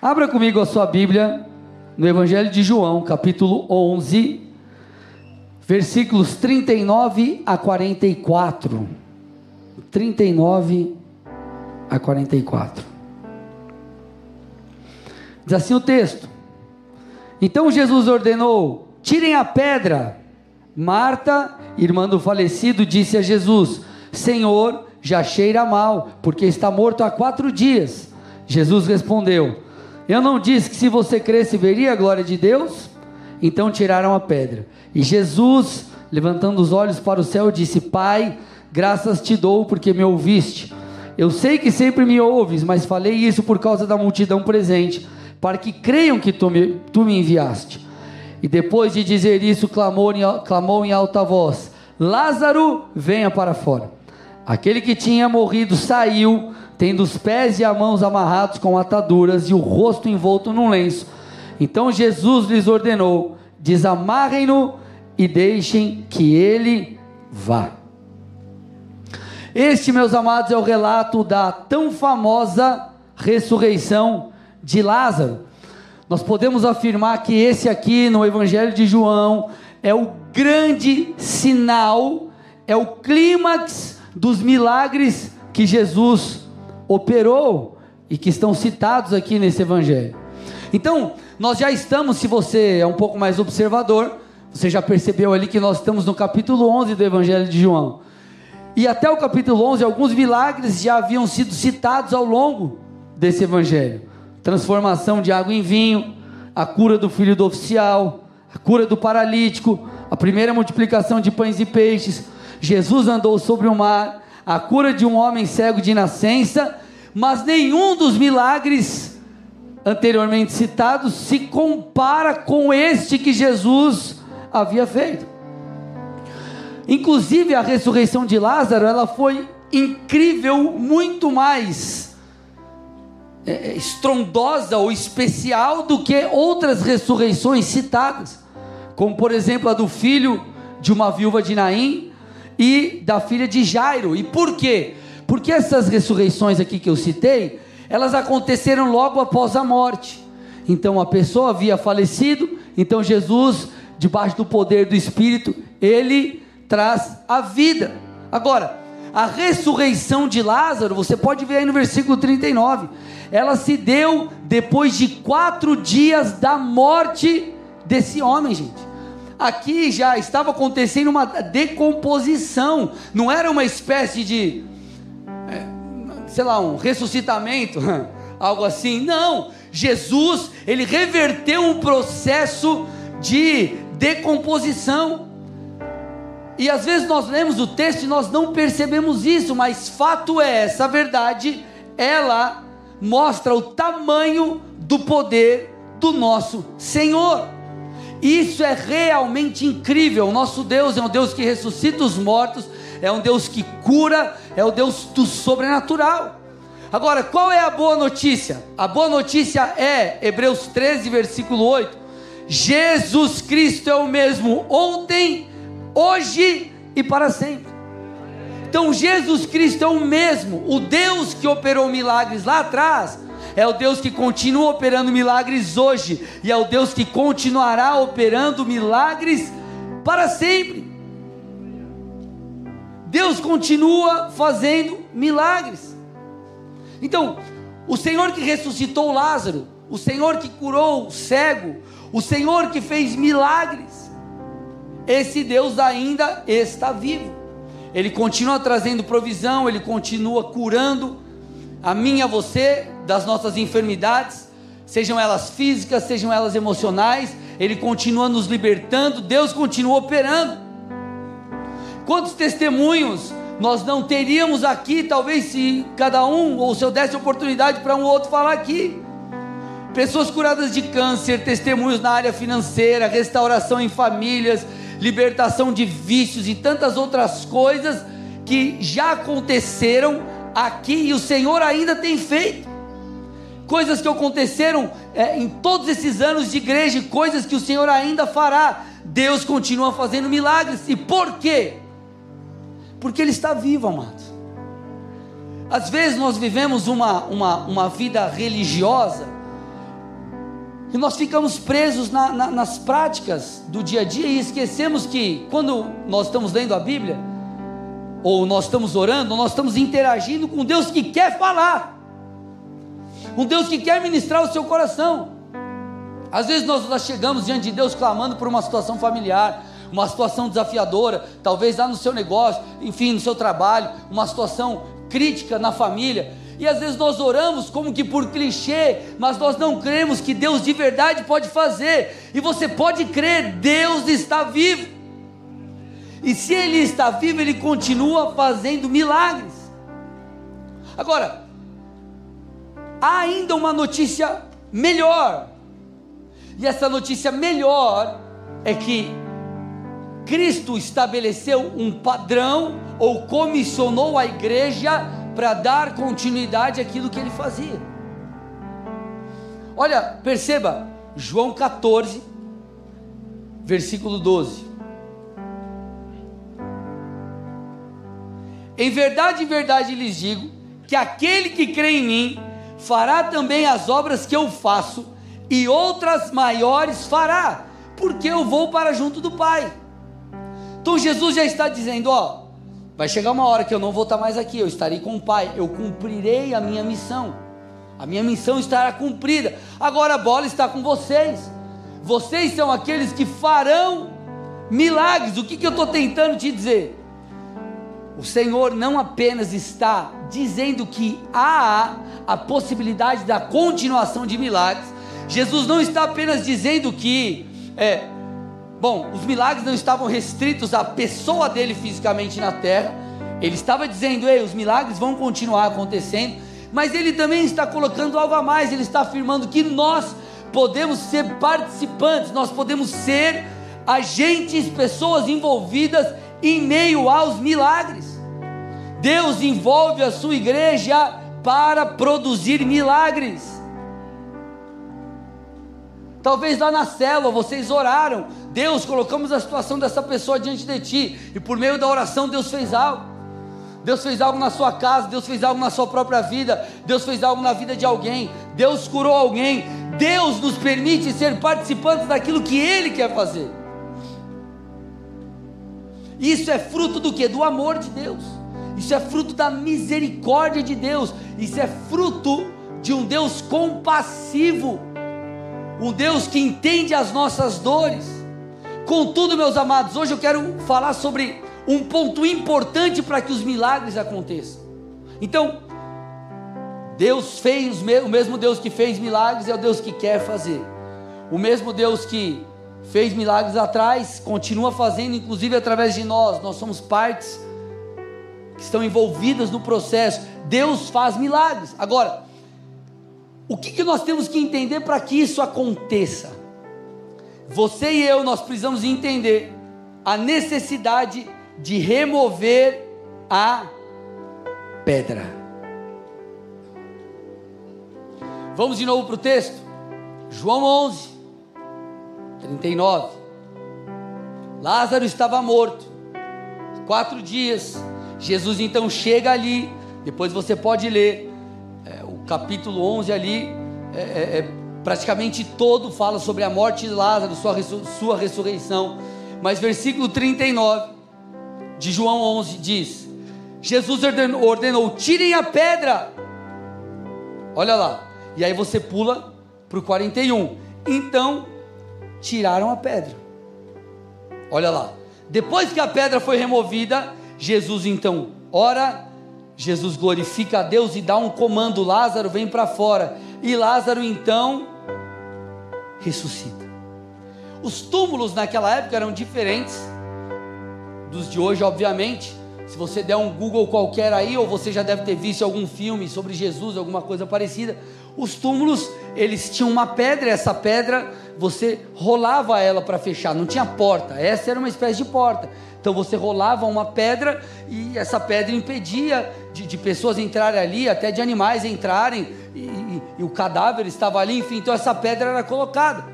Abra comigo a sua Bíblia no Evangelho de João, capítulo 11, versículos 39 a 44. 39 a 44. Diz assim o texto: Então Jesus ordenou: tirem a pedra. Marta, irmã do falecido, disse a Jesus: Senhor, já cheira mal, porque está morto há quatro dias. Jesus respondeu: Eu não disse que se você cresce veria a glória de Deus? Então tiraram a pedra. E Jesus, levantando os olhos para o céu, disse: Pai, graças te dou porque me ouviste. Eu sei que sempre me ouves, mas falei isso por causa da multidão presente, para que creiam que tu me, tu me enviaste. E depois de dizer isso, clamou em, clamou em alta voz: Lázaro, venha para fora. Aquele que tinha morrido saiu, tendo os pés e as mãos amarrados com ataduras e o rosto envolto num lenço. Então Jesus lhes ordenou: desamarrem-no e deixem que ele vá. Este, meus amados, é o relato da tão famosa ressurreição de Lázaro. Nós podemos afirmar que esse aqui no Evangelho de João é o grande sinal, é o clímax dos milagres que Jesus operou e que estão citados aqui nesse Evangelho. Então, nós já estamos, se você é um pouco mais observador, você já percebeu ali que nós estamos no capítulo 11 do Evangelho de João. E até o capítulo 11, alguns milagres já haviam sido citados ao longo desse evangelho: transformação de água em vinho, a cura do filho do oficial, a cura do paralítico, a primeira multiplicação de pães e peixes. Jesus andou sobre o mar, a cura de um homem cego de nascença, mas nenhum dos milagres anteriormente citados se compara com este que Jesus havia feito. Inclusive a ressurreição de Lázaro, ela foi incrível, muito mais é, é, estrondosa ou especial do que outras ressurreições citadas, como por exemplo a do filho de uma viúva de Naim e da filha de Jairo. E por quê? Porque essas ressurreições aqui que eu citei, elas aconteceram logo após a morte. Então a pessoa havia falecido, então Jesus, debaixo do poder do Espírito, ele traz a vida. Agora, a ressurreição de Lázaro, você pode ver aí no versículo 39, ela se deu depois de quatro dias da morte desse homem, gente. Aqui já estava acontecendo uma decomposição, não era uma espécie de, é, sei lá, um ressuscitamento, algo assim, não. Jesus, ele reverteu um processo de decomposição. E às vezes nós lemos o texto e nós não percebemos isso, mas fato é, essa verdade, ela mostra o tamanho do poder do nosso Senhor. Isso é realmente incrível. O nosso Deus é um Deus que ressuscita os mortos, é um Deus que cura, é o Deus do sobrenatural. Agora, qual é a boa notícia? A boa notícia é Hebreus 13, versículo 8. Jesus Cristo é o mesmo ontem, hoje e para sempre. Então Jesus Cristo é o mesmo, o Deus que operou milagres lá atrás, é o Deus que continua operando milagres hoje, e é o Deus que continuará operando milagres para sempre. Deus continua fazendo milagres. Então, o Senhor que ressuscitou Lázaro, o Senhor que curou o cego, o Senhor que fez milagres, esse Deus ainda está vivo. Ele continua trazendo provisão, ele continua curando a mim a você das nossas enfermidades, sejam elas físicas, sejam elas emocionais, ele continua nos libertando, Deus continua operando. Quantos testemunhos nós não teríamos aqui, talvez se cada um ou se eu desse oportunidade para um ou outro falar aqui. Pessoas curadas de câncer, testemunhos na área financeira, restauração em famílias, libertação de vícios e tantas outras coisas que já aconteceram aqui e o Senhor ainda tem feito. Coisas que aconteceram é, em todos esses anos de igreja, coisas que o Senhor ainda fará. Deus continua fazendo milagres. E por quê? Porque Ele está vivo, amados. Às vezes nós vivemos uma, uma, uma vida religiosa E nós ficamos presos na, na, nas práticas do dia a dia e esquecemos que quando nós estamos lendo a Bíblia, ou nós estamos orando, nós estamos interagindo com Deus que quer falar, um Deus que quer ministrar o seu coração. Às vezes nós, chegamos diante de Deus clamando por uma situação familiar, uma situação desafiadora, talvez lá no seu negócio, enfim, no seu trabalho, uma situação crítica na família. E às vezes nós oramos como que por clichê, mas nós não cremos que Deus de verdade pode fazer. E você pode crer, Deus está vivo. E se Ele está vivo, Ele continua fazendo milagres. Agora, há ainda uma notícia melhor. E essa notícia melhor é que Cristo estabeleceu um padrão ou comissionou a igreja para dar continuidade àquilo que ele fazia. Olha, perceba, João 14, versículo 12. Em verdade, em verdade lhes digo que aquele que crê em mim fará também as obras que eu faço, e outras maiores fará, porque eu vou para junto do Pai. Então Jesus já está dizendo: ó, Vai chegar uma hora que eu não vou estar mais aqui, eu estarei com o Pai, eu cumprirei a minha missão. A minha missão estará cumprida. Agora a bola está com vocês. Vocês são aqueles que farão milagres. O que, que eu estou tentando te dizer? O Senhor não apenas está dizendo que há a possibilidade da continuação de milagres, Jesus não está apenas dizendo que é, Bom, os milagres não estavam restritos à pessoa dele fisicamente na terra. Ele estava dizendo, ei, os milagres vão continuar acontecendo, mas ele também está colocando algo a mais, ele está afirmando que nós podemos ser participantes, nós podemos ser agentes, pessoas envolvidas em meio aos milagres. Deus envolve a sua igreja para produzir milagres. Talvez lá na célula vocês oraram, Deus, colocamos a situação dessa pessoa diante de ti, e por meio da oração Deus fez algo. Deus fez algo na sua casa, Deus fez algo na sua própria vida, Deus fez algo na vida de alguém, Deus curou alguém, Deus nos permite ser participantes daquilo que Ele quer fazer. Isso é fruto do que? Do amor de Deus. Isso é fruto da misericórdia de Deus. Isso é fruto de um Deus compassivo um Deus que entende as nossas dores. Contudo, meus amados, hoje eu quero falar sobre um ponto importante para que os milagres aconteçam. Então, Deus fez, o mesmo Deus que fez milagres é o Deus que quer fazer. O mesmo Deus que fez milagres atrás, continua fazendo, inclusive através de nós. Nós somos partes que estão envolvidas no processo. Deus faz milagres. Agora, o que, que nós temos que entender para que isso aconteça? Você e eu, nós precisamos entender a necessidade de remover a pedra. Vamos de novo para o texto? João 11, 39. Lázaro estava morto, quatro dias. Jesus então chega ali, depois você pode ler capítulo 11 ali, é, é, é, praticamente todo fala sobre a morte de Lázaro, sua, sua ressurreição. Mas versículo 39 de João 11 diz: Jesus ordenou, ordenou tirem a pedra. Olha lá. E aí você pula para o 41. Então tiraram a pedra. Olha lá. Depois que a pedra foi removida, Jesus então ora Jesus glorifica a Deus e dá um comando: Lázaro vem para fora. E Lázaro então ressuscita. Os túmulos naquela época eram diferentes dos de hoje, obviamente. Se você der um Google qualquer aí, ou você já deve ter visto algum filme sobre Jesus, alguma coisa parecida, os túmulos, eles tinham uma pedra, essa pedra você rolava ela para fechar, não tinha porta, essa era uma espécie de porta. Então você rolava uma pedra e essa pedra impedia de, de pessoas entrarem ali, até de animais entrarem, e, e, e o cadáver estava ali, enfim, então essa pedra era colocada.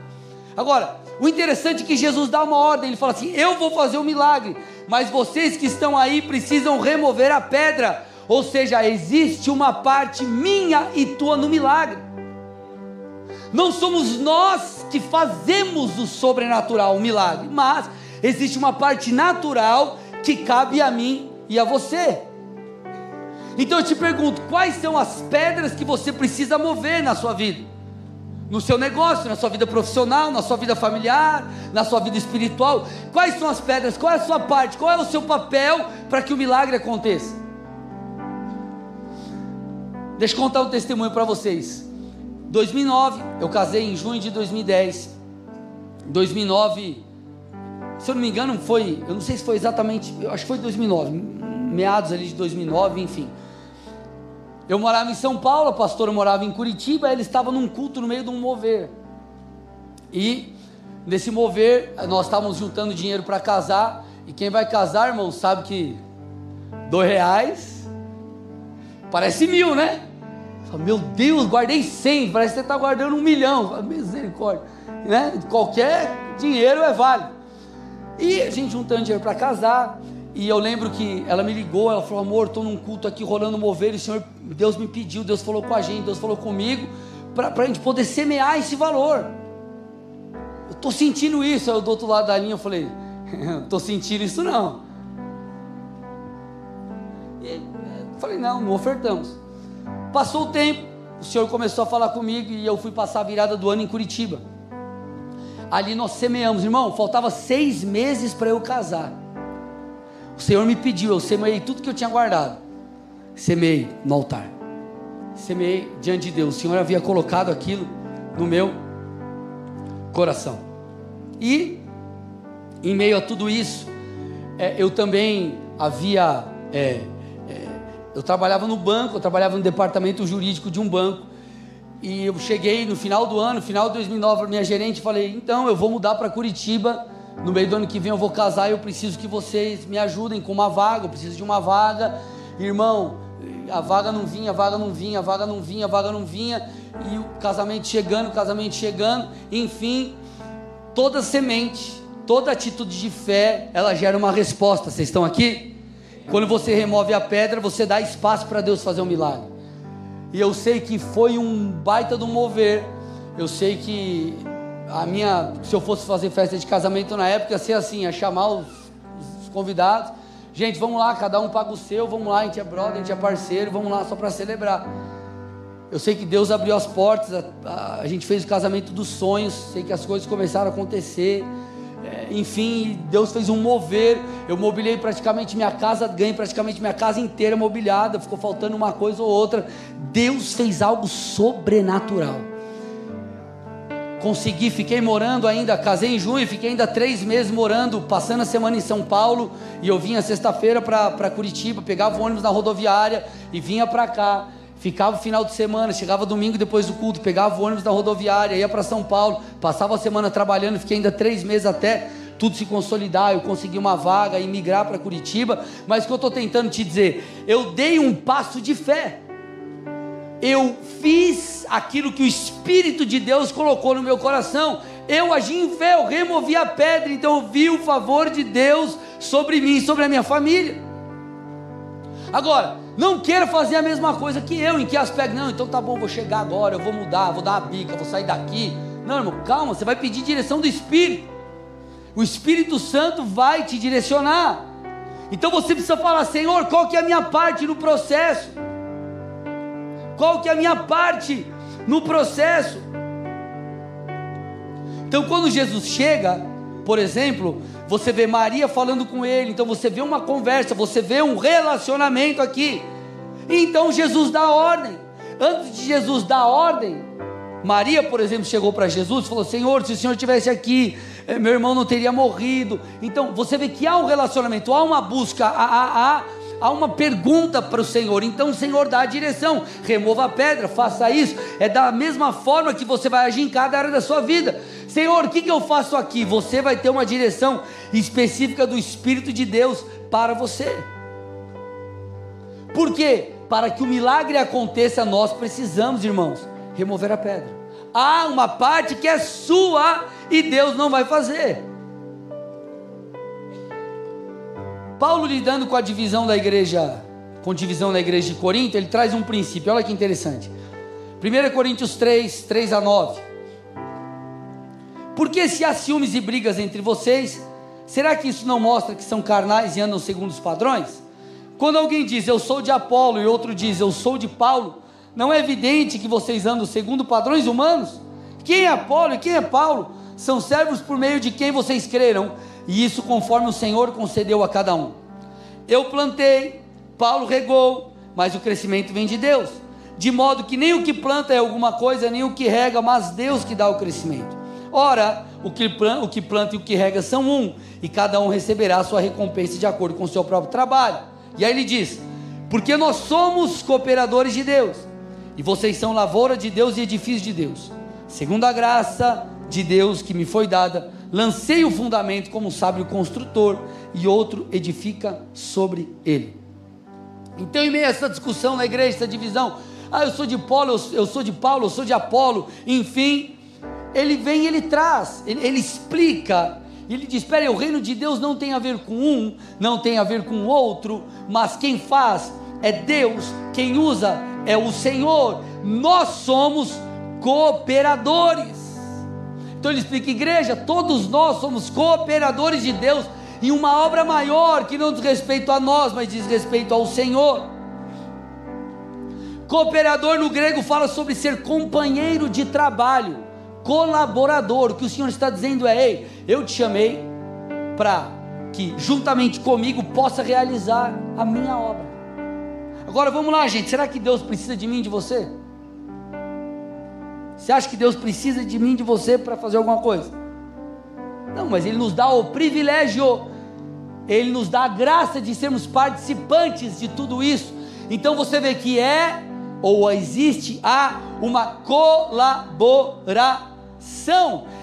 Agora, o interessante é que Jesus dá uma ordem, ele fala assim: Eu vou fazer um milagre, mas vocês que estão aí precisam remover a pedra. Ou seja, existe uma parte minha e tua no milagre. Não somos nós que fazemos o sobrenatural, o milagre, mas existe uma parte natural que cabe a mim e a você. Então eu te pergunto: quais são as pedras que você precisa mover na sua vida? No seu negócio, na sua vida profissional, na sua vida familiar, na sua vida espiritual. Quais são as pedras? Qual é a sua parte? Qual é o seu papel para que o milagre aconteça? Deixa eu contar um testemunho para vocês. 2009, eu casei em junho de 2010. 2009, se eu não me engano, foi, eu não sei se foi exatamente, acho que foi 2009, meados ali de 2009, enfim. Eu morava em São Paulo, a pastora morava em Curitiba, ele estava num culto no meio de um mover. E nesse mover, nós estávamos juntando dinheiro para casar. E quem vai casar, irmão, sabe que dois reais parece mil, né? Meu Deus, guardei cem, parece que você está guardando um milhão. Misericórdia, né? Qualquer dinheiro é válido. E a gente juntando dinheiro para casar. E eu lembro que ela me ligou, ela falou: Amor, estou num culto aqui rolando mover. E o Senhor, Deus me pediu, Deus falou com a gente, Deus falou comigo, para a gente poder semear esse valor. Eu estou sentindo isso. Aí eu do outro lado da linha eu falei: Estou sentindo isso não. E eu falei: Não, não ofertamos. Passou o tempo, o Senhor começou a falar comigo e eu fui passar a virada do ano em Curitiba. Ali nós semeamos, irmão, faltava seis meses para eu casar. O Senhor me pediu, eu semeei tudo que eu tinha guardado. Semeei no altar. Semeei diante de Deus. O Senhor havia colocado aquilo no meu coração. E, em meio a tudo isso, é, eu também havia. É, é, eu trabalhava no banco, eu trabalhava no departamento jurídico de um banco. E eu cheguei no final do ano, final de 2009, para minha gerente e falei: então eu vou mudar para Curitiba no meio do ano que vem eu vou casar e eu preciso que vocês me ajudem com uma vaga, eu preciso de uma vaga. Irmão, a vaga não vinha, a vaga não vinha, a vaga não vinha, a vaga não vinha, e o casamento chegando, o casamento chegando, enfim, toda semente, toda atitude de fé, ela gera uma resposta. Vocês estão aqui? Quando você remove a pedra, você dá espaço para Deus fazer um milagre. E eu sei que foi um baita do mover. Eu sei que a minha, se eu fosse fazer festa de casamento na época, ia ser assim, ia chamar os, os convidados, gente, vamos lá, cada um paga o seu, vamos lá, a gente é brother, a gente é parceiro, vamos lá só para celebrar. Eu sei que Deus abriu as portas, a, a, a, gente fez o casamento dos sonhos, sei que as coisas começaram a acontecer, é, enfim, Deus fez um mover. Eu mobilei praticamente minha casa, ganhei praticamente minha casa inteira mobiliada, ficou faltando uma coisa ou outra. Deus fez algo sobrenatural consegui, fiquei morando ainda, casei em junho, fiquei ainda três meses morando, passando a semana em São Paulo, e eu vinha sexta-feira para Curitiba, pegava o ônibus na rodoviária e vinha para cá. Ficava o final de semana, chegava domingo depois do culto, pegava o ônibus na rodoviária, ia para São Paulo, passava a semana trabalhando, fiquei ainda três meses até tudo se consolidar, eu consegui uma vaga e migrar para Curitiba. Mas o que eu estou tentando te dizer, eu dei um passo de fé eu fiz aquilo que o Espírito de Deus colocou no meu coração. Eu agi em fé, eu removi a pedra, então eu vi o favor de Deus sobre mim, sobre a minha família. Agora, não queira fazer a mesma coisa que eu, em que aspecto? Não, então tá bom, vou chegar agora, eu vou mudar, vou dar uma bica, vou sair daqui. Não, irmão, calma, você vai pedir direção do Espírito. O Espírito Santo vai te direcionar. Então você precisa falar, Senhor, qual que é a minha parte no processo? Qual que é a minha parte no processo? Então, quando Jesus chega, por exemplo, você vê Maria falando com ele, então você vê uma conversa, você vê um relacionamento aqui. Então Jesus dá ordem. Antes de Jesus dar ordem, Maria, por exemplo, chegou para Jesus e falou: Senhor, se o Senhor estivesse aqui, eh, meu irmão não teria morrido. Então você vê que há um relacionamento, há uma busca, há, há, há há uma pergunta para o Senhor. Então o Senhor dá a direção, remova a pedra, faça isso. É da mesma forma que você vai agir em cada área da sua vida. Senhor, o que, que eu faço aqui? Você vai ter uma direção específica do Espírito de Deus para você. Por quê? Para que o milagre aconteça, nós precisamos, irmãos, remover a pedra. Há uma parte que é sua e Deus não vai fazer. Paulo lidando com a divisão da igreja, com divisão da igreja de Corinto, ele traz um princípio, olha que interessante. 1 Coríntios 3, 3 a 9. Porque se há ciúmes e brigas entre vocês, será que isso não mostra que são carnais e andam segundo os padrões? Quando alguém diz eu sou de Apolo e outro diz eu sou de Paulo, não é evidente que vocês andam segundo padrões humanos? Quem é Apolo e quem é Paulo? São servos por meio de quem vocês creram, e isso conforme o Senhor concedeu a cada um. Eu plantei, Paulo regou, mas o crescimento vem de Deus. De modo que nem o que planta é alguma coisa, nem o que rega, mas Deus que dá o crescimento. Ora, o que, planta, o que planta e o que rega são um, e cada um receberá a sua recompensa de acordo com o seu próprio trabalho. E aí ele diz: Porque nós somos cooperadores de Deus, e vocês são lavoura de Deus e edifício de Deus. Segundo a graça de Deus que me foi dada, lancei o fundamento como sábio construtor, e outro edifica sobre ele. Então, em meio a essa discussão na igreja, essa divisão, ah, eu sou de Paulo, eu sou de Paulo, eu sou de Apolo, enfim, ele vem, ele traz, ele, ele explica, ele diz: espera, o reino de Deus não tem a ver com um, não tem a ver com o outro, mas quem faz é Deus, quem usa é o Senhor, nós somos cooperadores. Então ele explica: igreja, todos nós somos cooperadores de Deus em uma obra maior que não diz respeito a nós, mas diz respeito ao Senhor. Cooperador no grego fala sobre ser companheiro de trabalho, colaborador. O que o Senhor está dizendo é: ei, eu te chamei para que juntamente comigo possa realizar a minha obra. Agora vamos lá, gente. Será que Deus precisa de mim, de você? Você acha que Deus precisa de mim, de você para fazer alguma coisa? Não, mas Ele nos dá o privilégio, Ele nos dá a graça de sermos participantes de tudo isso. Então você vê que é ou existe há uma colaboração.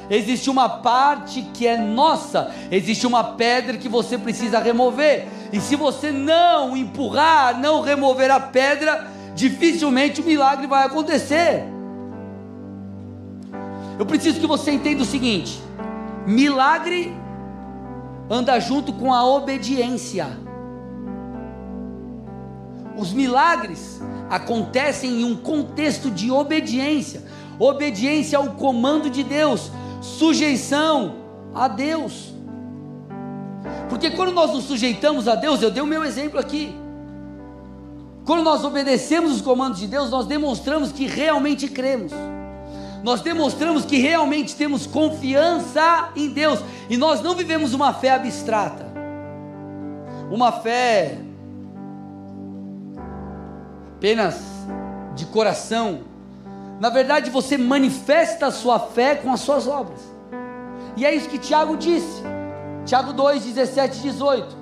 Existe uma parte que é nossa, existe uma pedra que você precisa remover. E se você não empurrar, não remover a pedra, dificilmente o milagre vai acontecer. Eu preciso que você entenda o seguinte: milagre anda junto com a obediência. Os milagres acontecem em um contexto de obediência obediência ao comando de Deus, sujeição a Deus. Porque quando nós nos sujeitamos a Deus, eu dei o meu exemplo aqui. Quando nós obedecemos os comandos de Deus, nós demonstramos que realmente cremos. Nós demonstramos que realmente temos confiança em Deus e nós não vivemos uma fé abstrata. Uma fé apenas de coração. Na verdade, você manifesta a sua fé com as suas obras. E é isso que Tiago disse. Tiago 2, 17 e 18.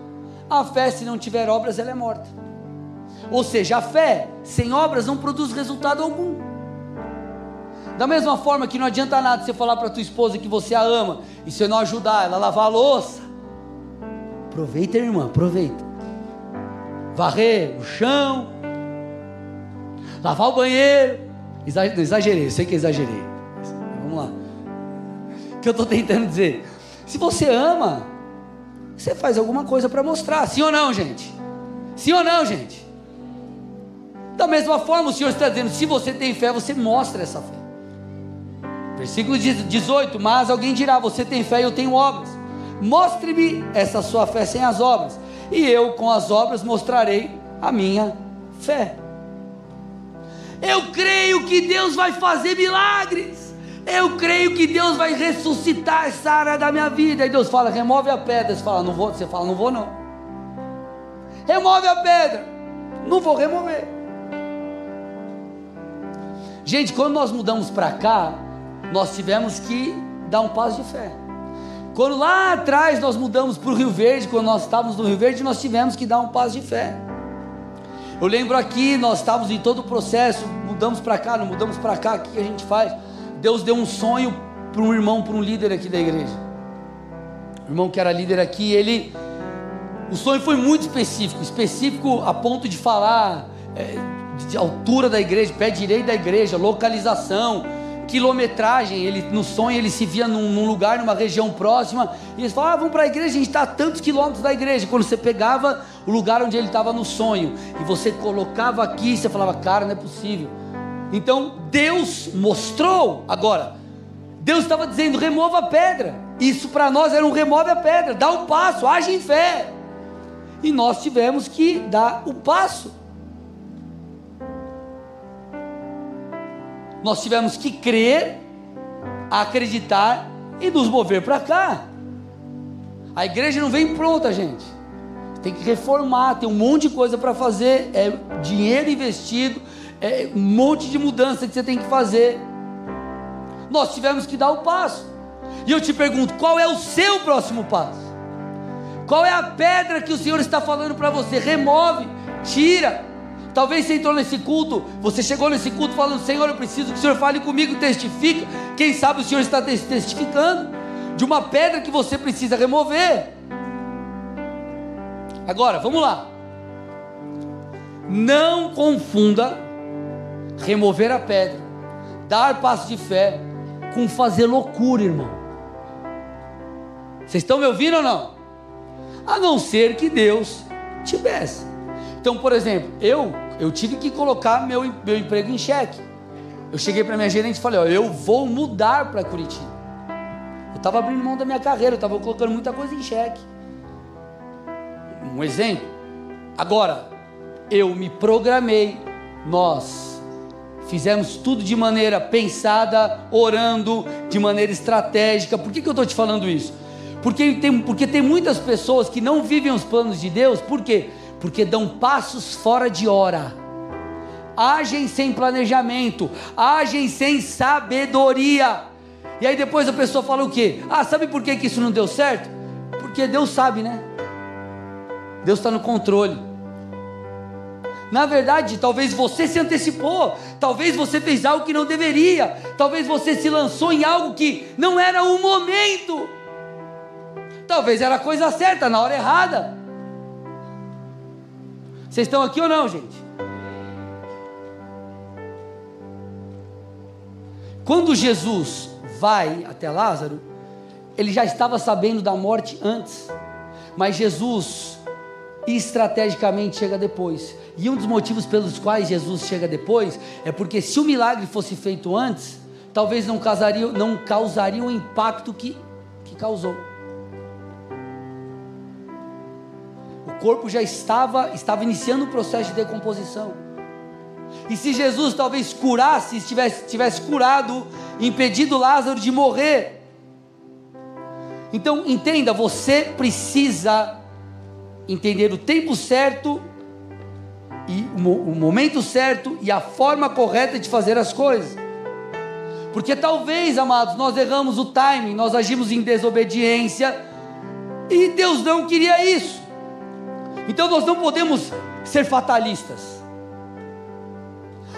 A fé, se não tiver obras, ela é morta. Ou seja, a fé sem obras não produz resultado algum. Da mesma forma que não adianta nada você falar para tua esposa que você a ama e você não ajudar ela a lavar a louça. Aproveita, irmã, aproveita. Varrer o chão, lavar o banheiro. Exagerei, eu sei que exagerei. Vamos lá. O que eu estou tentando dizer? Se você ama, você faz alguma coisa para mostrar. Sim ou não, gente? Sim ou não, gente? Da mesma forma, o Senhor está dizendo: se você tem fé, você mostra essa fé. Versículo 18: Mas alguém dirá: Você tem fé e eu tenho obras. Mostre-me essa sua fé sem as obras, e eu com as obras mostrarei a minha fé. Eu creio que Deus vai fazer milagres. Eu creio que Deus vai ressuscitar essa área da minha vida. E Deus fala: remove a pedra. Você fala: não vou. Você fala: não vou não. Remove a pedra. Não vou remover. Gente, quando nós mudamos para cá, nós tivemos que dar um passo de fé. Quando lá atrás nós mudamos para o Rio Verde, quando nós estávamos no Rio Verde, nós tivemos que dar um passo de fé. Eu lembro aqui, nós estávamos em todo o processo, mudamos para cá, não mudamos para cá, o que a gente faz? Deus deu um sonho para um irmão, para um líder aqui da igreja. O irmão que era líder aqui, ele. O sonho foi muito específico, específico a ponto de falar é, de altura da igreja, pé direito da igreja, localização, quilometragem. Ele, no sonho ele se via num, num lugar, numa região próxima, e eles falavam: ah, vamos para a igreja, a gente está a tantos quilômetros da igreja. Quando você pegava o lugar onde ele estava no sonho, e você colocava aqui, você falava: cara, não é possível. Então Deus mostrou, agora, Deus estava dizendo: remova a pedra. Isso para nós era um remove a pedra, dá um passo, age em fé. E nós tivemos que dar o passo. Nós tivemos que crer, acreditar e nos mover para cá. A igreja não vem pronta, gente. Tem que reformar, tem um monte de coisa para fazer, é dinheiro investido, é um monte de mudança que você tem que fazer. Nós tivemos que dar o passo. E eu te pergunto, qual é o seu próximo passo? Qual é a pedra que o Senhor está falando para você? Remove, tira. Talvez você entrou nesse culto, você chegou nesse culto falando: Senhor, eu preciso que o Senhor fale comigo, testifique. Quem sabe o Senhor está testificando de uma pedra que você precisa remover. Agora, vamos lá. Não confunda remover a pedra, dar passo de fé, com fazer loucura, irmão. Vocês estão me ouvindo ou não? A não ser que Deus tivesse. Então, por exemplo, eu eu tive que colocar meu, meu emprego em xeque. Eu cheguei para minha gerente e falei: ó, eu vou mudar para Curitiba. Eu estava abrindo mão da minha carreira, eu estava colocando muita coisa em xeque. Um exemplo. Agora, eu me programei, nós fizemos tudo de maneira pensada, orando, de maneira estratégica. Por que, que eu estou te falando isso? Porque tem, porque tem muitas pessoas que não vivem os planos de Deus, por quê? Porque dão passos fora de hora, agem sem planejamento, agem sem sabedoria. E aí depois a pessoa fala o quê? Ah, sabe por que, que isso não deu certo? Porque Deus sabe, né? Deus está no controle. Na verdade, talvez você se antecipou, talvez você fez algo que não deveria, talvez você se lançou em algo que não era o momento, talvez era a coisa certa na hora errada. Vocês estão aqui ou não, gente? Quando Jesus vai até Lázaro, ele já estava sabendo da morte antes, mas Jesus estrategicamente chega depois. E um dos motivos pelos quais Jesus chega depois é porque se o milagre fosse feito antes, talvez não causaria, não causaria o impacto que, que causou. Corpo já estava, estava iniciando o processo de decomposição. E se Jesus talvez curasse, tivesse, tivesse curado, impedido Lázaro de morrer. Então entenda, você precisa entender o tempo certo e o momento certo e a forma correta de fazer as coisas. Porque talvez, amados, nós erramos o timing, nós agimos em desobediência e Deus não queria isso. Então nós não podemos ser fatalistas.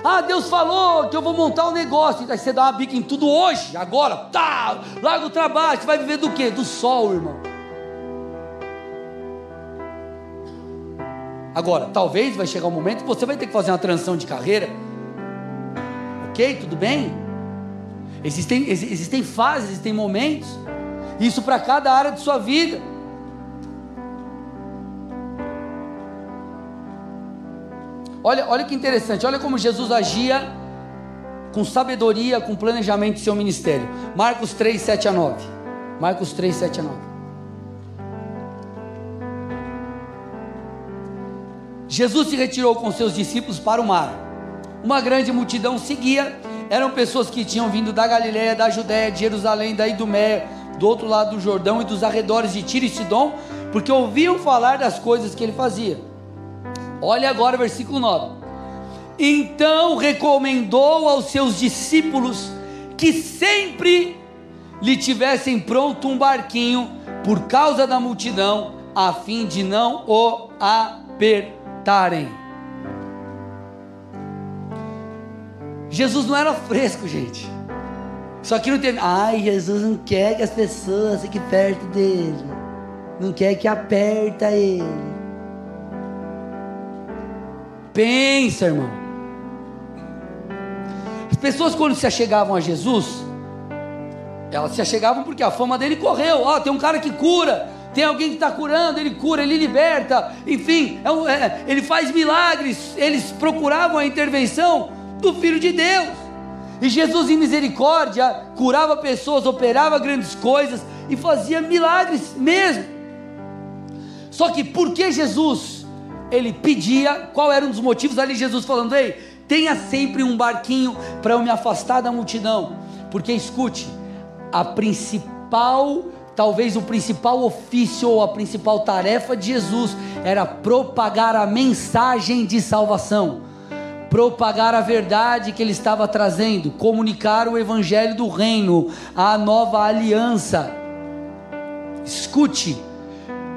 Ah, Deus falou que eu vou montar um negócio. Aí você dá uma bica em tudo hoje, agora, tá, larga o trabalho. Você vai viver do quê? Do sol, irmão. Agora, talvez vai chegar um momento que você vai ter que fazer uma transição de carreira. Ok? Tudo bem? Existem, existem fases, existem momentos. Isso para cada área de sua vida. Olha, olha que interessante, olha como Jesus agia com sabedoria, com planejamento em seu ministério. Marcos 3, 7 a 9. Marcos 3, 7 a 9. Jesus se retirou com seus discípulos para o mar. Uma grande multidão seguia. Eram pessoas que tinham vindo da Galiléia, da Judéia, de Jerusalém, da Idumé, do outro lado do Jordão e dos arredores de Tiro e Sidom, porque ouviam falar das coisas que ele fazia. Olha agora o versículo 9. Então recomendou aos seus discípulos que sempre lhe tivessem pronto um barquinho por causa da multidão, a fim de não o apertarem. Jesus não era fresco, gente. Só que não teve. Ai, Jesus não quer que as pessoas fiquem perto dele. Não quer que aperta ele. Pensa, irmão. As pessoas quando se achegavam a Jesus, elas se achegavam porque a fama dele correu. Ó, oh, tem um cara que cura, tem alguém que está curando, ele cura, ele liberta, enfim, é é, ele faz milagres. Eles procuravam a intervenção do Filho de Deus. E Jesus, em misericórdia, curava pessoas, operava grandes coisas e fazia milagres mesmo. Só que por que Jesus? Ele pedia, qual era um dos motivos ali? Jesus falando: Ei, tenha sempre um barquinho para eu me afastar da multidão. Porque escute, a principal, talvez o principal ofício ou a principal tarefa de Jesus era propagar a mensagem de salvação propagar a verdade que ele estava trazendo, comunicar o evangelho do reino, a nova aliança. Escute,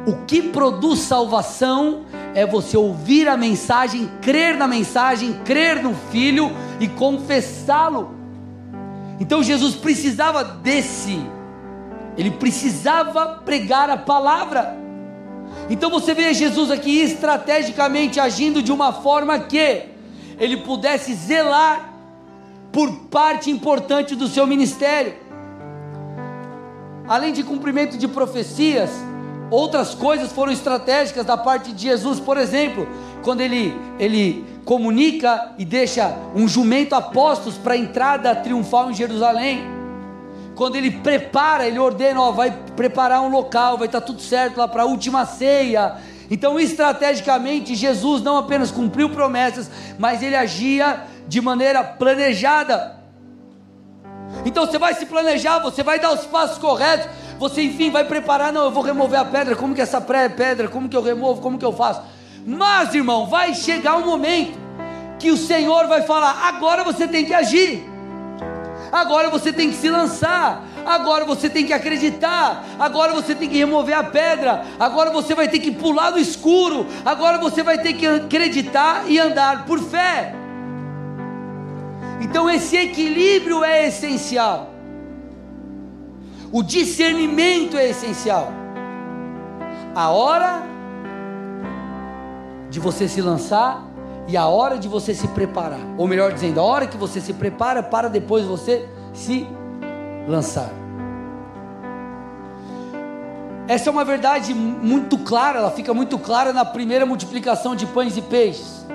o que produz salvação é você ouvir a mensagem, crer na mensagem, crer no Filho e confessá-lo. Então Jesus precisava desse, ele precisava pregar a palavra. Então você vê Jesus aqui estrategicamente agindo de uma forma que ele pudesse zelar por parte importante do seu ministério. Além de cumprimento de profecias, outras coisas foram estratégicas da parte de Jesus, por exemplo, quando ele, ele comunica e deixa um jumento a postos para a entrada triunfal em Jerusalém. Quando ele prepara, ele ordena, ó, vai preparar um local, vai estar tá tudo certo lá para a última ceia então, estrategicamente, Jesus não apenas cumpriu promessas, mas ele agia de maneira planejada. Então, você vai se planejar, você vai dar os passos corretos, você, enfim, vai preparar. Não, eu vou remover a pedra. Como que essa pedra? Como que eu removo? Como que eu faço? Mas, irmão, vai chegar um momento que o Senhor vai falar: agora você tem que agir, agora você tem que se lançar, agora você tem que acreditar, agora você tem que remover a pedra, agora você vai ter que pular no escuro, agora você vai ter que acreditar e andar por fé. Então esse equilíbrio é essencial. O discernimento é essencial. A hora de você se lançar e a hora de você se preparar. Ou melhor dizendo, a hora que você se prepara para depois você se lançar. Essa é uma verdade muito clara, ela fica muito clara na primeira multiplicação de pães e peixes.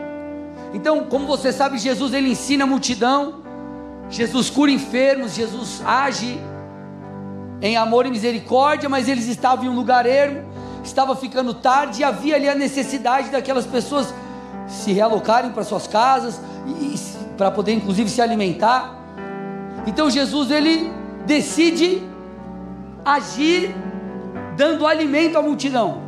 Então, como você sabe, Jesus ele ensina a multidão, Jesus cura enfermos, Jesus age em amor e misericórdia, mas eles estavam em um lugar ermo, estava ficando tarde e havia ali a necessidade daquelas pessoas se realocarem para suas casas e, e para poder inclusive se alimentar. Então Jesus ele decide agir dando alimento à multidão.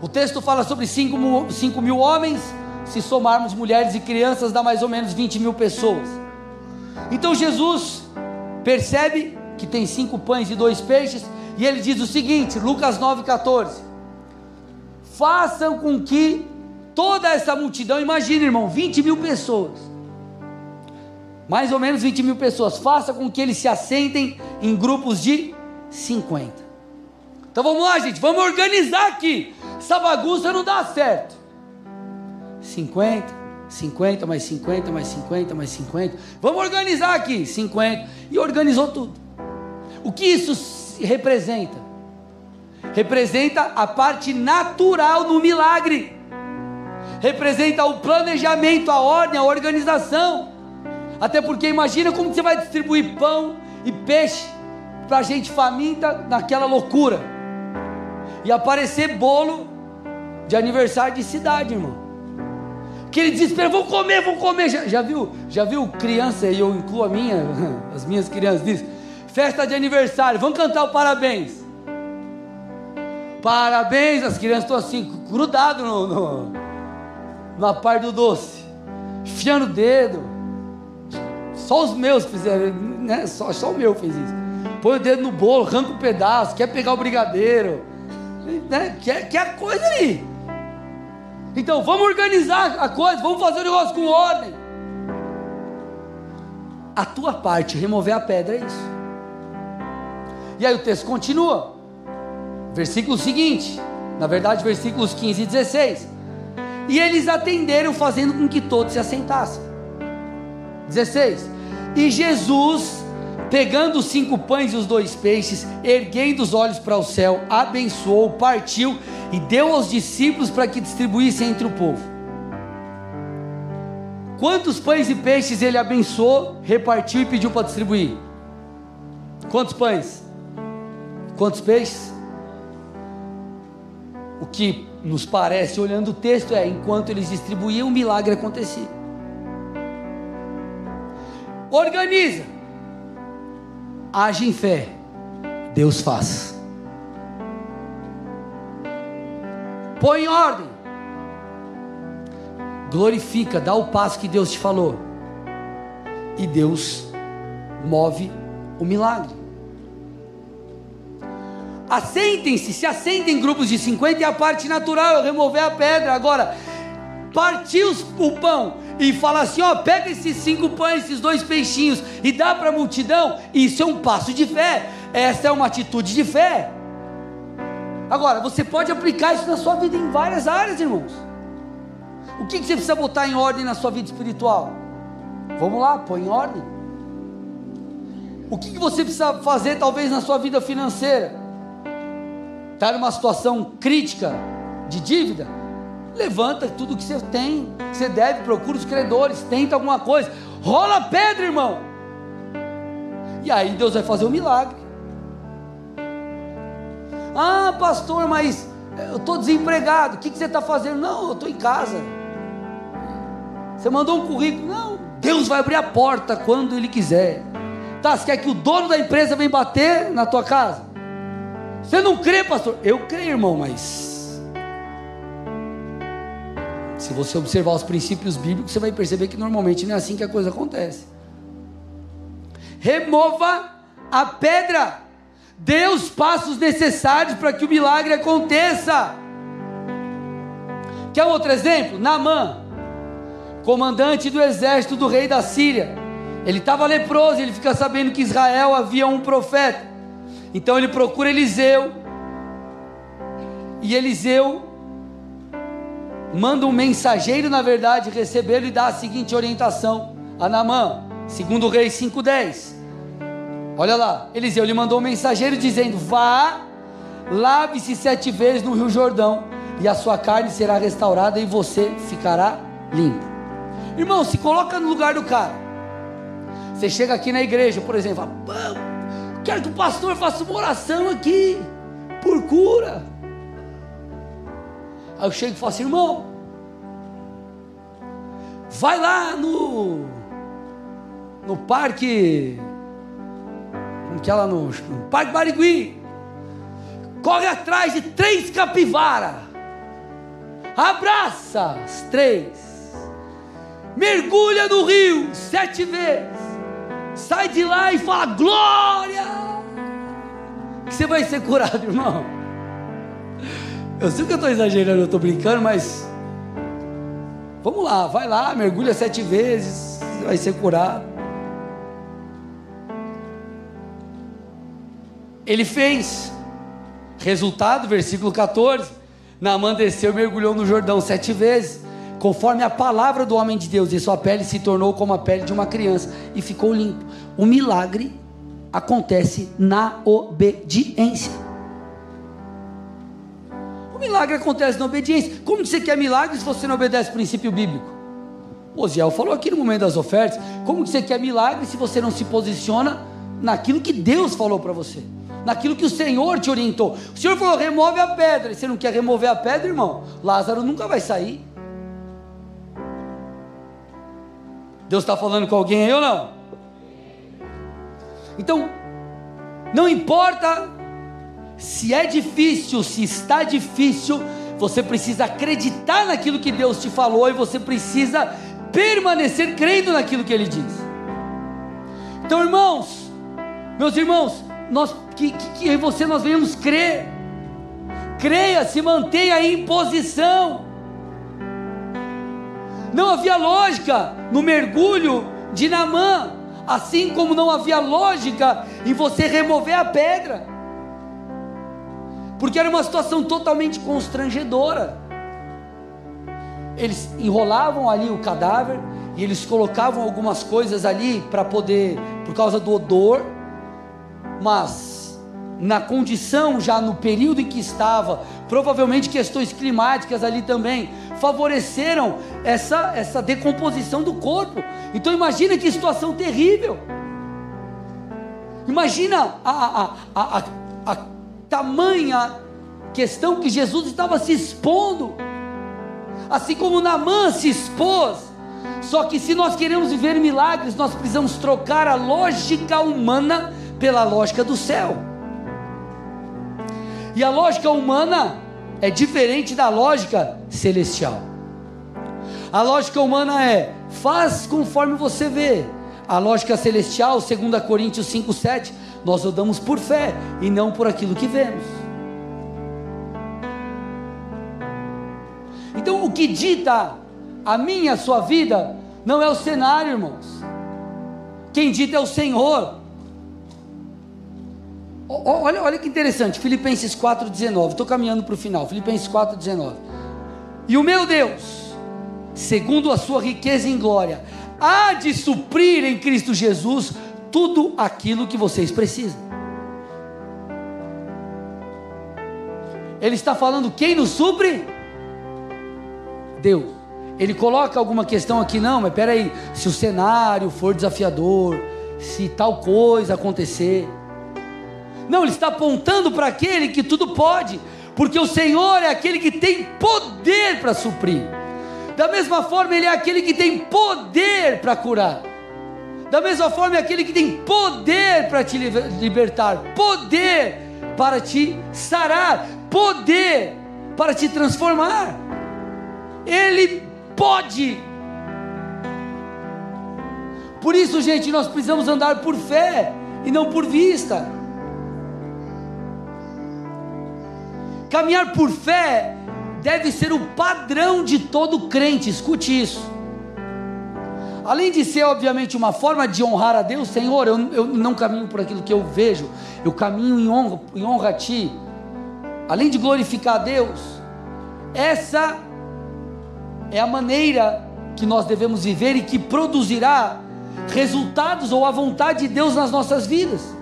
O texto fala sobre 5 mil, cinco mil homens, se somarmos mulheres e crianças, dá mais ou menos 20 mil pessoas. Então Jesus percebe que tem cinco pães e dois peixes, e ele diz o seguinte, Lucas 9,14: Façam com que toda essa multidão, imagine irmão, 20 mil pessoas, mais ou menos 20 mil pessoas, faça com que eles se assentem em grupos de 50. Então vamos lá, gente, vamos organizar aqui. Essa bagunça não dá certo. 50, 50, mais 50, mais 50, mais 50. Vamos organizar aqui, 50. E organizou tudo. O que isso representa? Representa a parte natural do milagre. Representa o planejamento, a ordem, a organização. Até porque imagina como você vai distribuir pão e peixe para gente faminta naquela loucura. E aparecer bolo de aniversário de cidade, irmão. Aquele desespero, vou comer, vou comer. Já, já, viu? Já viu criança, e eu incluo a minha, as minhas crianças diz, festa de aniversário, vamos cantar o parabéns. Parabéns, as crianças estão assim, grudadas no, no, na parte do doce, enfiando o dedo. Só os meus fizeram, né? Só, só o meu fez isso. Põe o dedo no bolo, arranca um pedaço, quer pegar o brigadeiro, né? quer, quer a coisa ali. Então vamos organizar a coisa, vamos fazer o negócio com ordem. A tua parte, remover a pedra, é isso. E aí o texto continua. Versículo seguinte, na verdade, versículos 15 e 16. E eles atenderam, fazendo com que todos se assentassem. 16. E Jesus, pegando os cinco pães e os dois peixes, erguendo os olhos para o céu, abençoou, partiu e deu aos discípulos para que distribuíssem entre o povo. Quantos pães e peixes ele abençoou, repartiu e pediu para distribuir? Quantos pães? Quantos peixes? O que nos parece, olhando o texto, é: enquanto eles distribuíam, um milagre acontecia. Organiza, age em fé, Deus faz. Põe em ordem, glorifica, dá o passo que Deus te falou, e Deus move o milagre. Assentem-se, se assentem em grupos de 50 é a parte natural, é remover a pedra. Agora, partir o pão e falar assim: ó, pega esses cinco pães, esses dois peixinhos e dá para a multidão, isso é um passo de fé, essa é uma atitude de fé. Agora, você pode aplicar isso na sua vida em várias áreas, irmãos. O que, que você precisa botar em ordem na sua vida espiritual? Vamos lá, põe em ordem. O que, que você precisa fazer, talvez, na sua vida financeira? Está numa situação crítica de dívida, levanta tudo que você tem, que você deve, procura os credores, tenta alguma coisa, rola pedra, irmão. E aí Deus vai fazer um milagre. Ah, pastor, mas eu estou desempregado. O que, que você está fazendo? Não, eu estou em casa. Você mandou um currículo? Não, Deus vai abrir a porta quando Ele quiser. Tá, você quer que o dono da empresa venha bater na tua casa? Você não crê, pastor? Eu creio, irmão, mas. Se você observar os princípios bíblicos, você vai perceber que normalmente não é assim que a coisa acontece. Remova a pedra. Dê os passos necessários para que o milagre aconteça. Quer outro exemplo? Namã, comandante do exército do rei da Síria. Ele estava leproso, ele fica sabendo que Israel havia um profeta. Então ele procura Eliseu. E Eliseu manda um mensageiro, na verdade, recebê-lo e dá a seguinte orientação a Naamã, segundo o rei 5:10. Olha lá, Eliseu lhe mandou um mensageiro dizendo: Vá, lave-se sete vezes no Rio Jordão, e a sua carne será restaurada e você ficará limpo. Irmão, se coloca no lugar do cara. Você chega aqui na igreja, por exemplo, fala, Quero que o pastor faça uma oração aqui, por cura. Aí eu chego e falo assim, irmão, vai lá no no parque, como que é lá no, no Parque Barigui, corre atrás de três capivaras, abraça as três, mergulha no rio sete vezes, sai de lá e fala glória, que você vai ser curado, irmão. Eu sei que eu estou exagerando, eu estou brincando, mas vamos lá, vai lá, mergulha sete vezes, você vai ser curado. Ele fez. Resultado, versículo 14. Naamã desceu e mergulhou no Jordão sete vezes conforme a palavra do homem de Deus, e sua pele se tornou como a pele de uma criança e ficou limpo. O milagre acontece na obediência. O milagre acontece na obediência. Como você quer milagre se você não obedece o princípio bíblico? Osiel falou aqui no momento das ofertas. Como você quer milagre se você não se posiciona naquilo que Deus falou para você? Naquilo que o Senhor te orientou. O Senhor falou: remove a pedra. E você não quer remover a pedra, irmão? Lázaro nunca vai sair. Deus está falando com alguém aí ou não? Então, não importa se é difícil, se está difícil, você precisa acreditar naquilo que Deus te falou e você precisa permanecer crendo naquilo que Ele diz. Então, irmãos, meus irmãos, nós, que, que, que em você nós venhamos crer, creia, se mantenha em posição. Não havia lógica no mergulho de Namã, assim como não havia lógica em você remover a pedra, porque era uma situação totalmente constrangedora. Eles enrolavam ali o cadáver e eles colocavam algumas coisas ali para poder, por causa do odor, mas na condição já no período em que estava, provavelmente questões climáticas ali também favoreceram essa, essa decomposição do corpo. Então imagina que situação terrível. Imagina a, a, a, a, tamanha questão que Jesus estava se expondo. Assim como Namã se expôs. Só que se nós queremos viver milagres, nós precisamos trocar a lógica humana pela lógica do céu. E a lógica humana é diferente da lógica celestial. A lógica humana é faz conforme você vê. A lógica celestial, 2 Coríntios 5:7, nós andamos por fé e não por aquilo que vemos. Então, o que dita a minha, a sua vida, não é o cenário, irmãos. Quem dita é o Senhor. Olha, olha que interessante, Filipenses 4,19. Estou caminhando para o final. Filipenses 4,19. E o meu Deus, segundo a sua riqueza em glória, há de suprir em Cristo Jesus tudo aquilo que vocês precisam. Ele está falando quem nos supre? Deus. Ele coloca alguma questão aqui, não, mas peraí, se o cenário for desafiador, se tal coisa acontecer. Não, ele está apontando para aquele que tudo pode, porque o Senhor é aquele que tem poder para suprir. Da mesma forma, Ele é aquele que tem poder para curar. Da mesma forma, é aquele que tem poder para te libertar, poder para te sarar, poder para te transformar. Ele pode. Por isso, gente, nós precisamos andar por fé e não por vista. Caminhar por fé deve ser o padrão de todo crente, escute isso. Além de ser, obviamente, uma forma de honrar a Deus, Senhor, eu, eu não caminho por aquilo que eu vejo, eu caminho em honra, em honra a Ti. Além de glorificar a Deus, essa é a maneira que nós devemos viver e que produzirá resultados ou a vontade de Deus nas nossas vidas.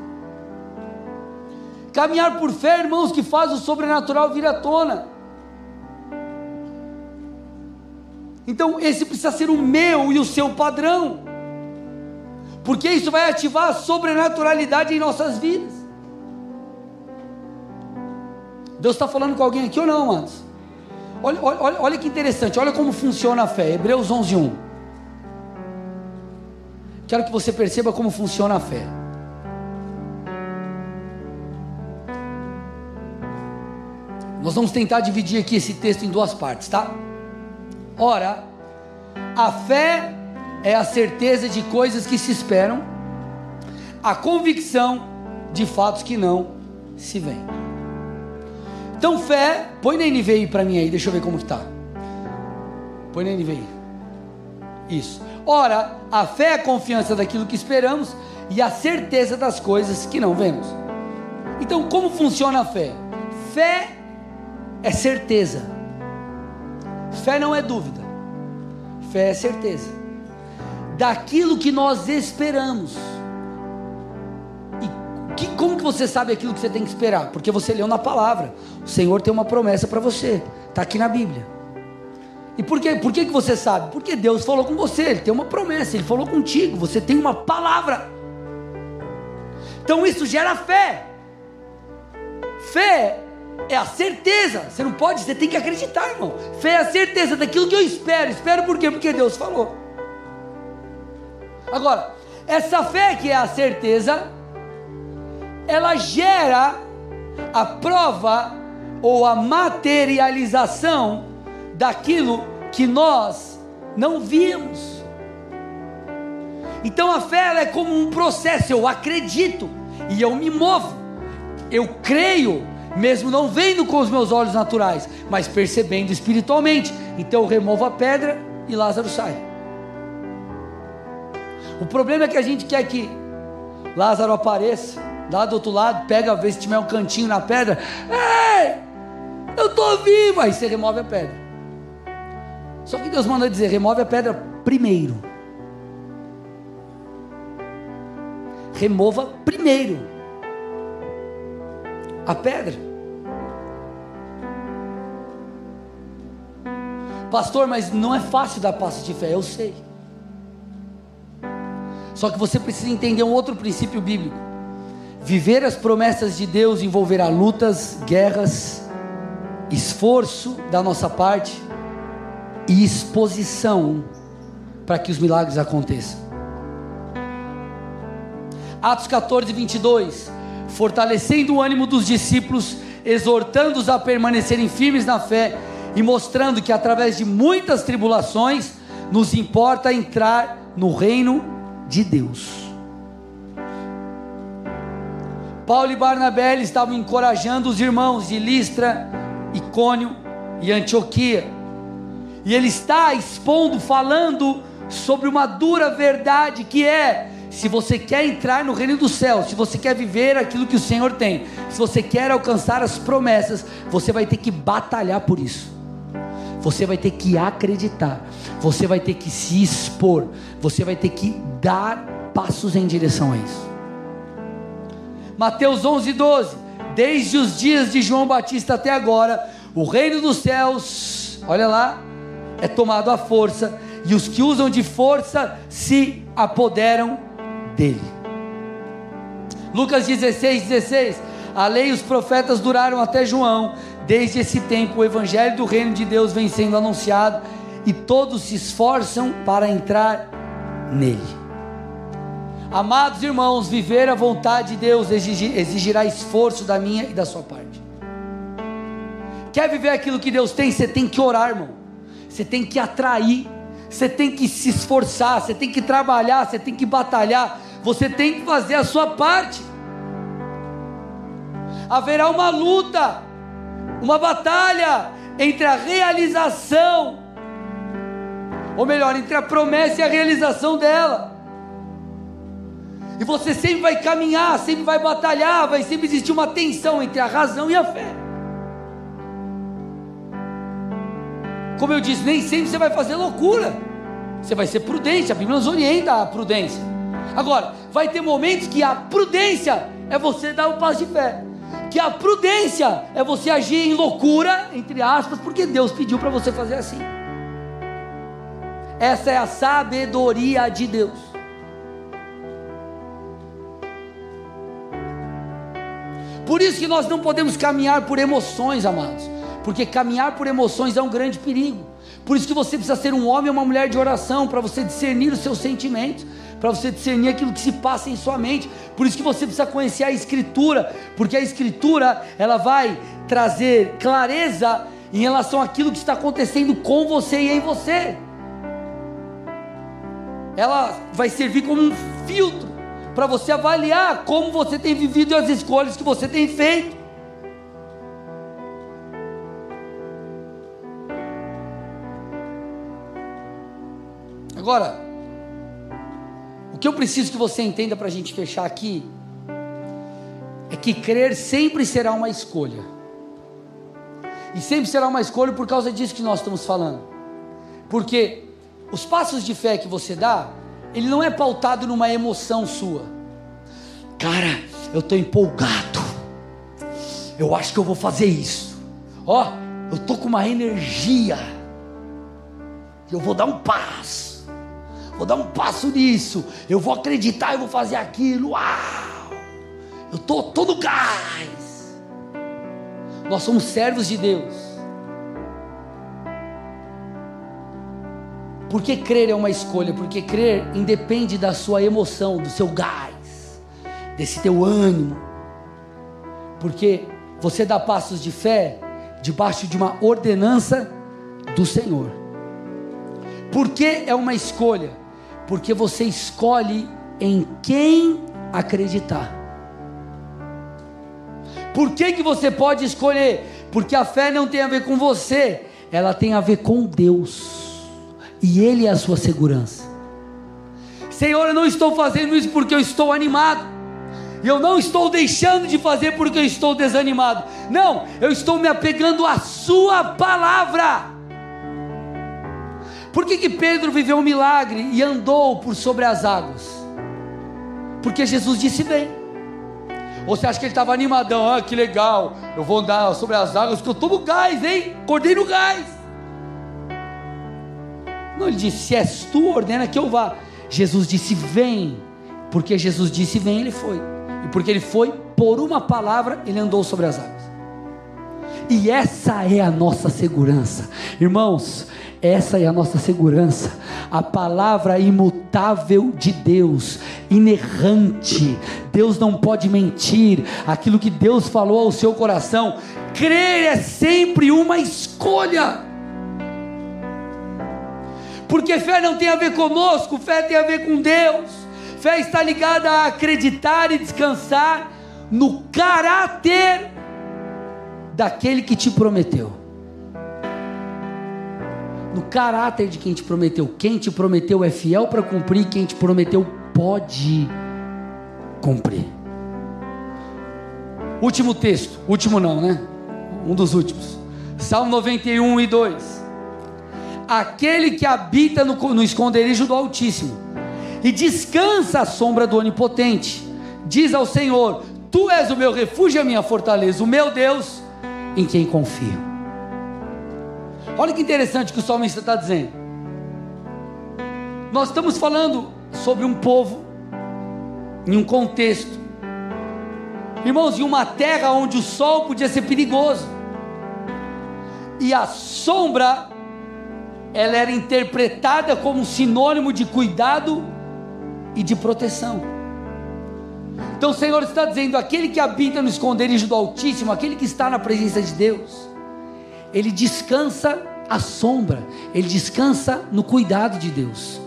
Caminhar por fé, irmãos, que faz o sobrenatural vir à tona. Então, esse precisa ser o meu e o seu padrão, porque isso vai ativar a sobrenaturalidade em nossas vidas. Deus está falando com alguém aqui ou não, amados? Olha, olha, olha que interessante, olha como funciona a fé. Hebreus 11, 1. Quero que você perceba como funciona a fé. Nós vamos tentar dividir aqui esse texto em duas partes, tá? Ora, a fé é a certeza de coisas que se esperam, a convicção de fatos que não se veem. Então, fé, põe na NVI para mim aí, deixa eu ver como está. Põe na NVI. Isso. Ora, a fé é a confiança daquilo que esperamos e a certeza das coisas que não vemos. Então, como funciona a fé? Fé é certeza. Fé não é dúvida. Fé é certeza. Daquilo que nós esperamos. E que, como que você sabe aquilo que você tem que esperar? Porque você leu na palavra. O Senhor tem uma promessa para você. Está aqui na Bíblia. E por, quê? por que, que você sabe? Porque Deus falou com você, Ele tem uma promessa, Ele falou contigo, você tem uma palavra. Então isso gera fé. Fé é a certeza. Você não pode, você tem que acreditar, irmão. Fé é a certeza daquilo que eu espero. Espero por quê? Porque Deus falou. Agora, essa fé que é a certeza, ela gera a prova ou a materialização daquilo que nós não vimos. Então a fé é como um processo, eu acredito e eu me movo. Eu creio mesmo não vendo com os meus olhos naturais, mas percebendo espiritualmente. Então eu removo a pedra e Lázaro sai. O problema é que a gente quer que Lázaro apareça lá do outro lado, pega, vê se tiver um cantinho na pedra. Ei, eu estou vivo! Aí você remove a pedra. Só que Deus mandou dizer: remove a pedra primeiro. Remova primeiro a pedra. Pastor, mas não é fácil dar passos de fé, eu sei. Só que você precisa entender um outro princípio bíblico. Viver as promessas de Deus envolverá lutas, guerras, esforço da nossa parte e exposição para que os milagres aconteçam. Atos 14, 22. Fortalecendo o ânimo dos discípulos, exortando-os a permanecerem firmes na fé e mostrando que através de muitas tribulações nos importa entrar no reino de Deus. Paulo e Barnabé estavam encorajando os irmãos de Listra, Icônio e Antioquia. E ele está expondo, falando sobre uma dura verdade que é: se você quer entrar no reino dos céus, se você quer viver aquilo que o Senhor tem, se você quer alcançar as promessas, você vai ter que batalhar por isso. Você vai ter que acreditar, você vai ter que se expor, você vai ter que dar passos em direção a isso. Mateus 11, 12. Desde os dias de João Batista até agora, o reino dos céus, olha lá, é tomado à força, e os que usam de força se apoderam dele. Lucas 16, 16. A lei e os profetas duraram até João. Desde esse tempo, o evangelho do reino de Deus vem sendo anunciado e todos se esforçam para entrar nele. Amados irmãos, viver a vontade de Deus exigirá esforço da minha e da sua parte. Quer viver aquilo que Deus tem? Você tem que orar, irmão. Você tem que atrair. Você tem que se esforçar. Você tem que trabalhar. Você tem que batalhar. Você tem que fazer a sua parte. Haverá uma luta, uma batalha entre a realização, ou melhor, entre a promessa e a realização dela. E você sempre vai caminhar, sempre vai batalhar, vai sempre existir uma tensão entre a razão e a fé. Como eu disse, nem sempre você vai fazer loucura. Você vai ser prudente, a Bíblia nos orienta a prudência. Agora, vai ter momentos que a prudência é você dar o um passo de fé. Que a prudência é você agir em loucura, entre aspas, porque Deus pediu para você fazer assim. Essa é a sabedoria de Deus. Por isso que nós não podemos caminhar por emoções, amados, porque caminhar por emoções é um grande perigo. Por isso que você precisa ser um homem ou uma mulher de oração para você discernir os seus sentimentos, para você discernir aquilo que se passa em sua mente. Por isso que você precisa conhecer a escritura, porque a escritura, ela vai trazer clareza em relação àquilo que está acontecendo com você e em você. Ela vai servir como um filtro para você avaliar como você tem vivido e as escolhas que você tem feito. Agora, o que eu preciso que você entenda para a gente fechar aqui é que crer sempre será uma escolha. E sempre será uma escolha por causa disso que nós estamos falando. Porque os passos de fé que você dá, ele não é pautado numa emoção sua. Cara, eu estou empolgado. Eu acho que eu vou fazer isso. Ó, eu estou com uma energia. Eu vou dar um passo. Vou dar um passo nisso. Eu vou acreditar, eu vou fazer aquilo. Uau! Eu estou todo gás. Nós somos servos de Deus. Porque crer é uma escolha, porque crer independe da sua emoção, do seu gás, desse teu ânimo. Porque você dá passos de fé debaixo de uma ordenança do Senhor. Por que é uma escolha? Porque você escolhe em quem acreditar. Por que, que você pode escolher? Porque a fé não tem a ver com você, ela tem a ver com Deus e Ele é a sua segurança. Senhor, eu não estou fazendo isso porque eu estou animado. Eu não estou deixando de fazer porque eu estou desanimado. Não, eu estou me apegando à Sua palavra. Por que, que Pedro viveu um milagre e andou por sobre as águas? Porque Jesus disse: Vem. Ou você acha que ele estava animadão? Ah, que legal, eu vou andar sobre as águas porque eu no gás, hein? Acordei no gás. Não, ele disse: Se és tu, ordena que eu vá. Jesus disse: Vem. Porque Jesus disse: Vem, ele foi. E porque ele foi, por uma palavra, ele andou sobre as águas. E essa é a nossa segurança. Irmãos, essa é a nossa segurança. A palavra imutável de Deus, inerrante. Deus não pode mentir. Aquilo que Deus falou ao seu coração, crer é sempre uma escolha. Porque fé não tem a ver conosco, fé tem a ver com Deus. Fé está ligada a acreditar e descansar no caráter daquele que te prometeu no caráter de quem te prometeu. Quem te prometeu é fiel para cumprir, quem te prometeu pode cumprir. Último texto, último não, né? Um dos últimos. Salmo 91 e 2. Aquele que habita no, no esconderijo do Altíssimo e descansa à sombra do Onipotente, diz ao Senhor: Tu és o meu refúgio e a minha fortaleza, o meu Deus em quem confio. Olha que interessante que o salmista está dizendo. Nós estamos falando sobre um povo, em um contexto, irmãos, em uma terra onde o sol podia ser perigoso, e a sombra, ela era interpretada como sinônimo de cuidado e de proteção. Então o Senhor está dizendo: aquele que habita no esconderijo do Altíssimo, aquele que está na presença de Deus, ele descansa à sombra, ele descansa no cuidado de Deus.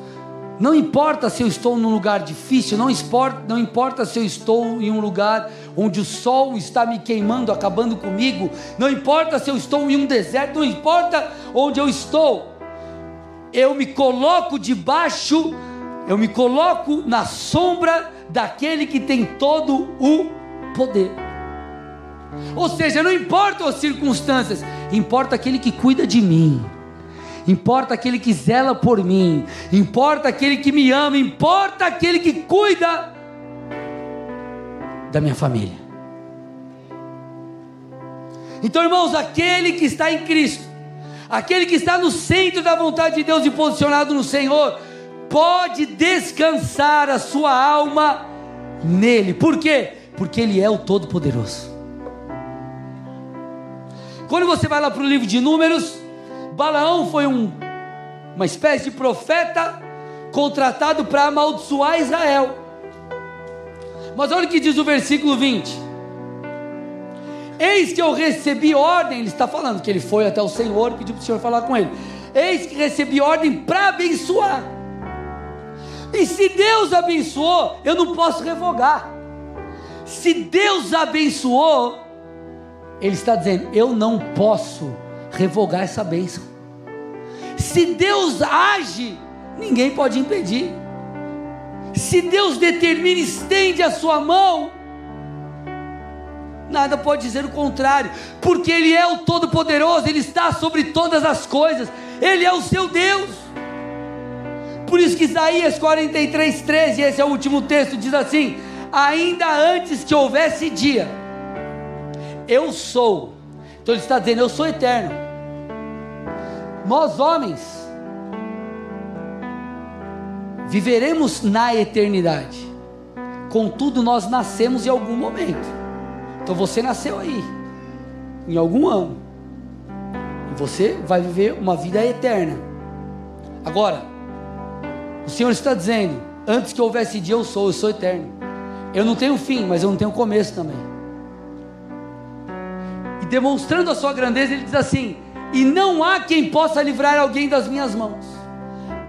Não importa se eu estou num lugar difícil, não importa, não importa se eu estou em um lugar onde o sol está me queimando, acabando comigo, não importa se eu estou em um deserto, não importa onde eu estou, eu me coloco debaixo, eu me coloco na sombra daquele que tem todo o poder. Ou seja, não importa as circunstâncias, importa aquele que cuida de mim, importa aquele que zela por mim, importa aquele que me ama, importa aquele que cuida da minha família. Então, irmãos, aquele que está em Cristo, aquele que está no centro da vontade de Deus e posicionado no Senhor, pode descansar a sua alma nele. Por quê? Porque Ele é o Todo-Poderoso. Quando você vai lá para o livro de Números, Balaão foi um, uma espécie de profeta contratado para amaldiçoar Israel. Mas olha o que diz o versículo 20: Eis que eu recebi ordem, ele está falando que ele foi até o Senhor e pediu para o Senhor falar com ele. Eis que recebi ordem para abençoar. E se Deus abençoou, eu não posso revogar. Se Deus abençoou, ele está dizendo: eu não posso revogar essa bênção. Se Deus age, ninguém pode impedir. Se Deus determina, estende a sua mão, nada pode dizer o contrário, porque Ele é o Todo-Poderoso, Ele está sobre todas as coisas, Ele é o seu Deus. Por isso que Isaías 43, 13, esse é o último texto, diz assim: Ainda antes que houvesse dia, eu sou. Então ele está dizendo: Eu sou eterno. Nós, homens, viveremos na eternidade. Contudo, nós nascemos em algum momento. Então você nasceu aí, em algum ano. E você vai viver uma vida eterna. Agora, o Senhor está dizendo: antes que houvesse dia, eu sou, eu sou eterno. Eu não tenho fim, mas eu não tenho começo também e demonstrando a sua grandeza, ele diz assim: E não há quem possa livrar alguém das minhas mãos,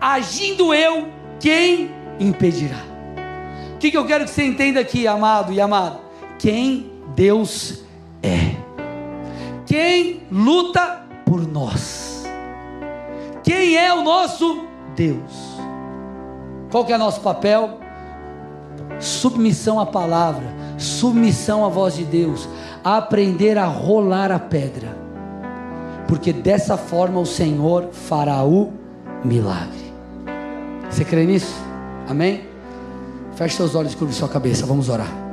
agindo eu, quem impedirá? O que, que eu quero que você entenda aqui, amado e amada? Quem Deus é, quem luta por nós, quem é o nosso Deus. Qual que é nosso papel? Submissão à palavra, submissão à voz de Deus, aprender a rolar a pedra, porque dessa forma o Senhor fará o milagre. Você crê nisso? Amém? Feche seus olhos e curve sua cabeça, vamos orar.